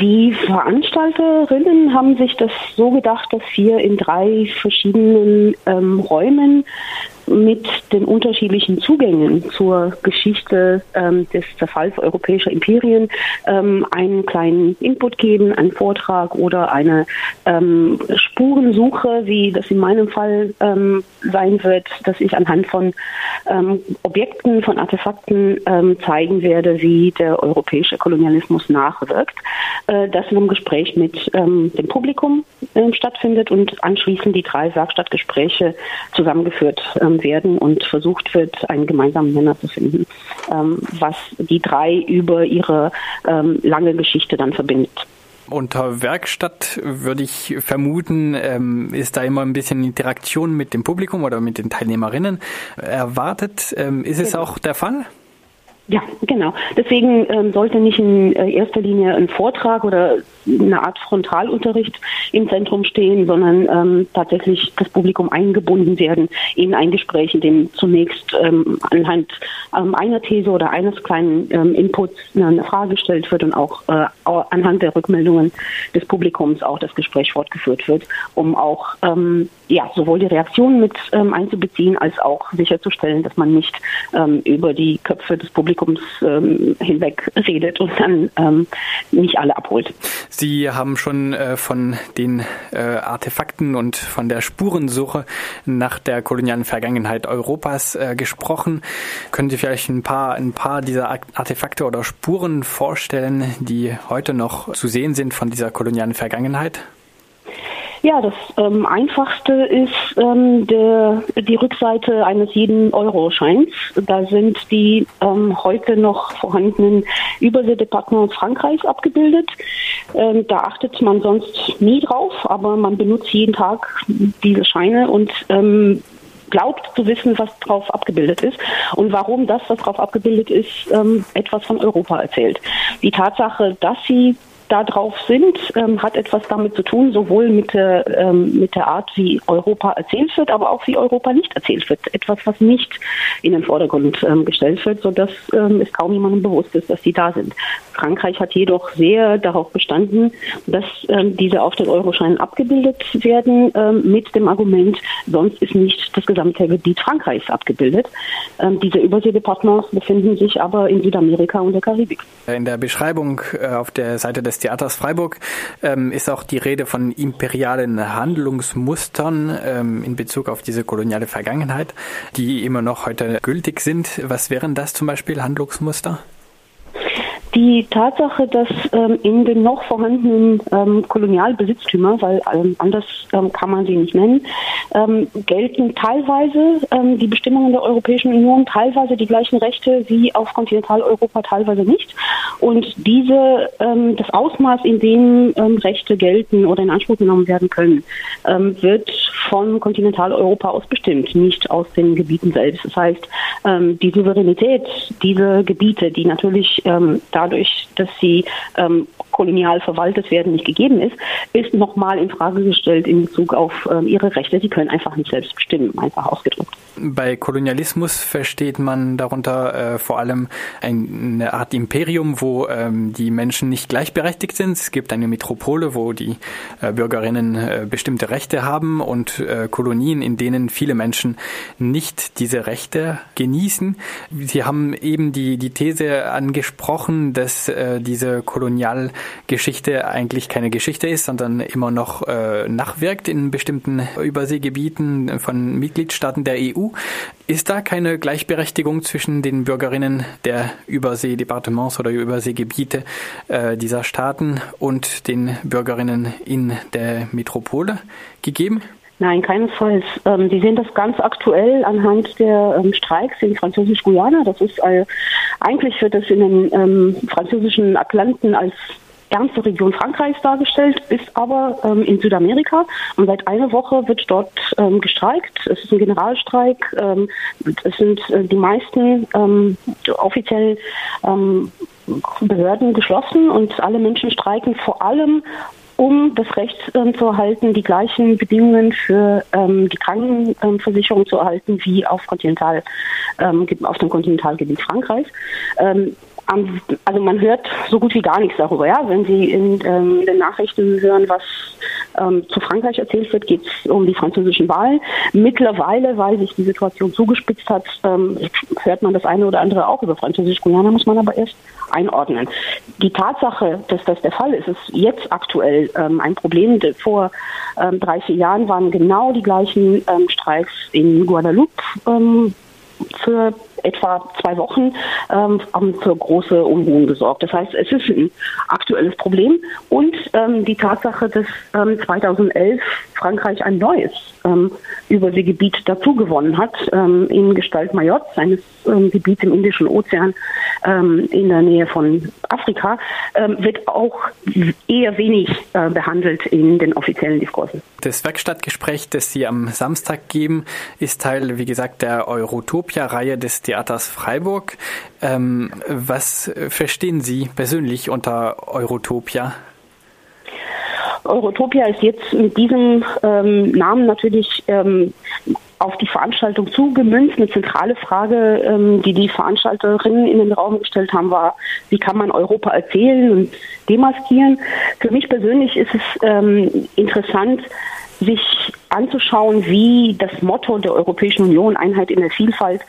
Die Veranstalterinnen haben sich das so gedacht, dass wir in drei verschiedenen ähm, Räumen mit den unterschiedlichen Zugängen zur Geschichte ähm, des Zerfalls europäischer Imperien ähm, einen kleinen Input geben, einen Vortrag oder eine ähm, Spurensuche, wie das in meinem Fall ähm, sein wird, dass ich anhand von ähm, Objekten, von Artefakten ähm, zeigen werde, wie der europäische Kolonialismus nachwirkt. Äh, das in einem Gespräch mit dem Publikum stattfindet und anschließend die drei Werkstattgespräche zusammengeführt werden und versucht wird, einen gemeinsamen Nenner zu finden, ähm, was die drei über ihre ähm, lange Geschichte dann verbindet. Unter Werkstatt würde ich vermuten, ähm, ist da immer ein bisschen Interaktion mit dem Publikum oder mit den Teilnehmerinnen erwartet. Ähm, ist es auch der Fall? Ja, genau. Deswegen ähm, sollte nicht in äh, erster Linie ein Vortrag oder eine Art Frontalunterricht im Zentrum stehen, sondern ähm, tatsächlich das Publikum eingebunden werden in ein Gespräch, in dem zunächst ähm, anhand ähm, einer These oder eines kleinen ähm, Inputs eine Frage gestellt wird und auch äh, anhand der Rückmeldungen des Publikums auch das Gespräch fortgeführt wird, um auch ähm, ja sowohl die Reaktionen mit einzubeziehen als auch sicherzustellen, dass man nicht über die Köpfe des Publikums ähm, hinweg redet und dann ähm, nicht alle abholt. Sie haben schon äh, von den äh, Artefakten und von der Spurensuche nach der kolonialen Vergangenheit Europas äh, gesprochen. Können Sie vielleicht ein paar, ein paar dieser Artefakte oder Spuren vorstellen, die heute noch zu sehen sind von dieser kolonialen Vergangenheit? Ja, das ähm, einfachste ist ähm, der, die Rückseite eines jeden Euroscheins. Da sind die ähm, heute noch vorhandenen Überseedepartements Frankreichs abgebildet. Ähm, da achtet man sonst nie drauf, aber man benutzt jeden Tag diese Scheine und ähm, glaubt zu wissen, was drauf abgebildet ist und warum das, was drauf abgebildet ist, ähm, etwas von Europa erzählt. Die Tatsache, dass sie da drauf sind, ähm, hat etwas damit zu tun, sowohl mit der, ähm, mit der Art, wie Europa erzählt wird, aber auch wie Europa nicht erzählt wird. Etwas, was nicht in den Vordergrund ähm, gestellt wird, sodass ähm, es kaum jemandem bewusst ist, dass die da sind. Frankreich hat jedoch sehr darauf bestanden, dass ähm, diese auf den Euroscheinen abgebildet werden, ähm, mit dem Argument, sonst ist nicht das gesamte Gebiet Frankreichs abgebildet. Ähm, diese Überseedepartements befinden sich aber in Südamerika und der Karibik. In der Beschreibung äh, auf der Seite des Theaters Freiburg ähm, ist auch die Rede von imperialen Handlungsmustern ähm, in Bezug auf diese koloniale Vergangenheit, die immer noch heute gültig sind. Was wären das zum Beispiel Handlungsmuster? Die Tatsache, dass ähm, in den noch vorhandenen ähm, Kolonialbesitztümer, weil ähm, anders ähm, kann man sie nicht nennen, ähm, gelten teilweise ähm, die Bestimmungen der Europäischen Union, teilweise die gleichen Rechte wie auf Kontinentaleuropa, teilweise nicht. Und diese, das Ausmaß, in dem Rechte gelten oder in Anspruch genommen werden können, wird von Kontinentaleuropa aus bestimmt, nicht aus den Gebieten selbst. Das heißt, die Souveränität dieser Gebiete, die natürlich dadurch, dass sie ähm, kolonial verwaltet werden, nicht gegeben ist, ist nochmal in Frage gestellt in Bezug auf ähm, ihre Rechte. Sie können einfach nicht selbst bestimmen, einfach ausgedrückt. Bei Kolonialismus versteht man darunter äh, vor allem eine Art Imperium, wo ähm, die Menschen nicht gleichberechtigt sind. Es gibt eine Metropole, wo die äh, Bürgerinnen äh, bestimmte Rechte haben und äh, Kolonien, in denen viele Menschen nicht diese Rechte genießen. Sie haben eben die, die These angesprochen, dass äh, diese Kolonialgeschichte eigentlich keine Geschichte ist, sondern immer noch äh, nachwirkt in bestimmten Überseegebieten von Mitgliedstaaten der EU. Ist da keine Gleichberechtigung zwischen den Bürgerinnen der Überseedepartements oder Überseegebiete äh, dieser Staaten und den Bürgerinnen in der Metropole gegeben? Nein, keinesfalls. Ähm, Sie sehen das ganz aktuell anhand der ähm, Streiks in Französisch-Guyana. Das ist äh, eigentlich wird das in den ähm, französischen Atlanten als ärmste Region Frankreichs dargestellt, ist aber ähm, in Südamerika. Und seit einer Woche wird dort ähm, gestreikt. Es ist ein Generalstreik. Ähm, es sind äh, die meisten ähm, offiziell ähm, Behörden geschlossen und alle Menschen streiken vor allem um das Recht ähm, zu erhalten, die gleichen Bedingungen für ähm, die Krankenversicherung zu erhalten wie auf, Kontinental, ähm, auf dem Kontinentalgebiet Frankreichs. Also man hört so gut wie gar nichts darüber. Ja? Wenn Sie in ähm, den Nachrichten hören, was ähm, zu Frankreich erzählt wird, geht es um die französischen Wahlen. Mittlerweile, weil sich die Situation zugespitzt hat, ähm, hört man das eine oder andere auch über Französisch-Guyana, muss man aber erst einordnen. Die Tatsache, dass das der Fall ist, ist jetzt aktuell ähm, ein Problem. Vor ähm, drei, vier Jahren waren genau die gleichen ähm, Streiks in Guadeloupe für etwa zwei Wochen ähm, für große Unruhen gesorgt. Das heißt, es ist ein aktuelles Problem und ähm, die Tatsache, dass ähm, 2011 Frankreich ein neues ähm, Überseegebiet dazu gewonnen hat, ähm, in Gestalt Mayotte, eines ähm, Gebiets im Indischen Ozean ähm, in der Nähe von Afrika, ähm, wird auch eher wenig äh, behandelt in den offiziellen Diskursen. Das Werkstattgespräch, das Sie am Samstag geben, ist Teil, wie gesagt, der Eurotopia-Reihe des Theaters Freiburg. Ähm, was verstehen Sie persönlich unter Eurotopia? Eurotopia ist jetzt mit diesem ähm, Namen natürlich ähm, auf die Veranstaltung zugemünzt. Eine zentrale Frage, ähm, die die Veranstalterinnen in den Raum gestellt haben, war, wie kann man Europa erzählen und demaskieren? Für mich persönlich ist es ähm, interessant, sich anzuschauen, wie das Motto der Europäischen Union Einheit in der Vielfalt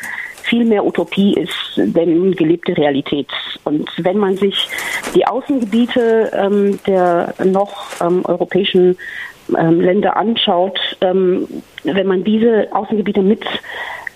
viel mehr Utopie ist denn gelebte Realität. Und wenn man sich die Außengebiete ähm, der noch ähm, europäischen Länder anschaut, ähm, wenn man diese Außengebiete mit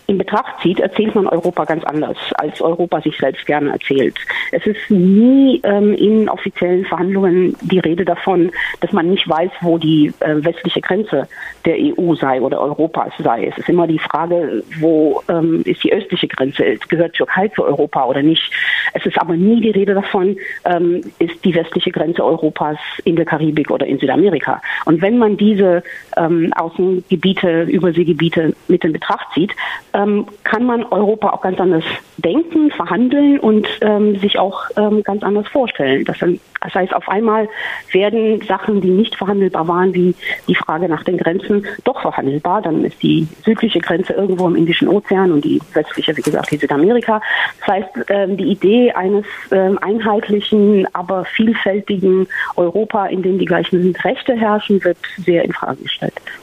in Betracht zieht, erzählt man Europa ganz anders, als Europa sich selbst gerne erzählt. Es ist nie ähm, in offiziellen Verhandlungen die Rede davon, dass man nicht weiß, wo die äh, westliche Grenze der EU sei oder Europas sei. Es ist immer die Frage, wo ähm, ist die östliche Grenze? Gehört Türkei zu Europa oder nicht? Es ist aber nie die Rede davon, ähm, ist die westliche Grenze Europas in der Karibik oder in Südamerika. Und wenn man diese ähm, Außengebiete, Überseegebiete mit in Betracht zieht, ähm, kann man Europa auch ganz anders denken, verhandeln und ähm, sich auch ähm, ganz anders vorstellen. Das, das, heißt, auf einmal werden Sachen, die nicht verhandelbar waren, wie die Frage nach den Grenzen, doch verhandelbar. Dann ist die südliche Grenze irgendwo im Indischen Ozean und die westliche, wie gesagt, in Südamerika. Das heißt, ähm, die Idee eines ähm, einheitlichen, aber vielfältigen Europa, in dem die gleichen Rechte herrschen, wird sehr in Frage gestellt.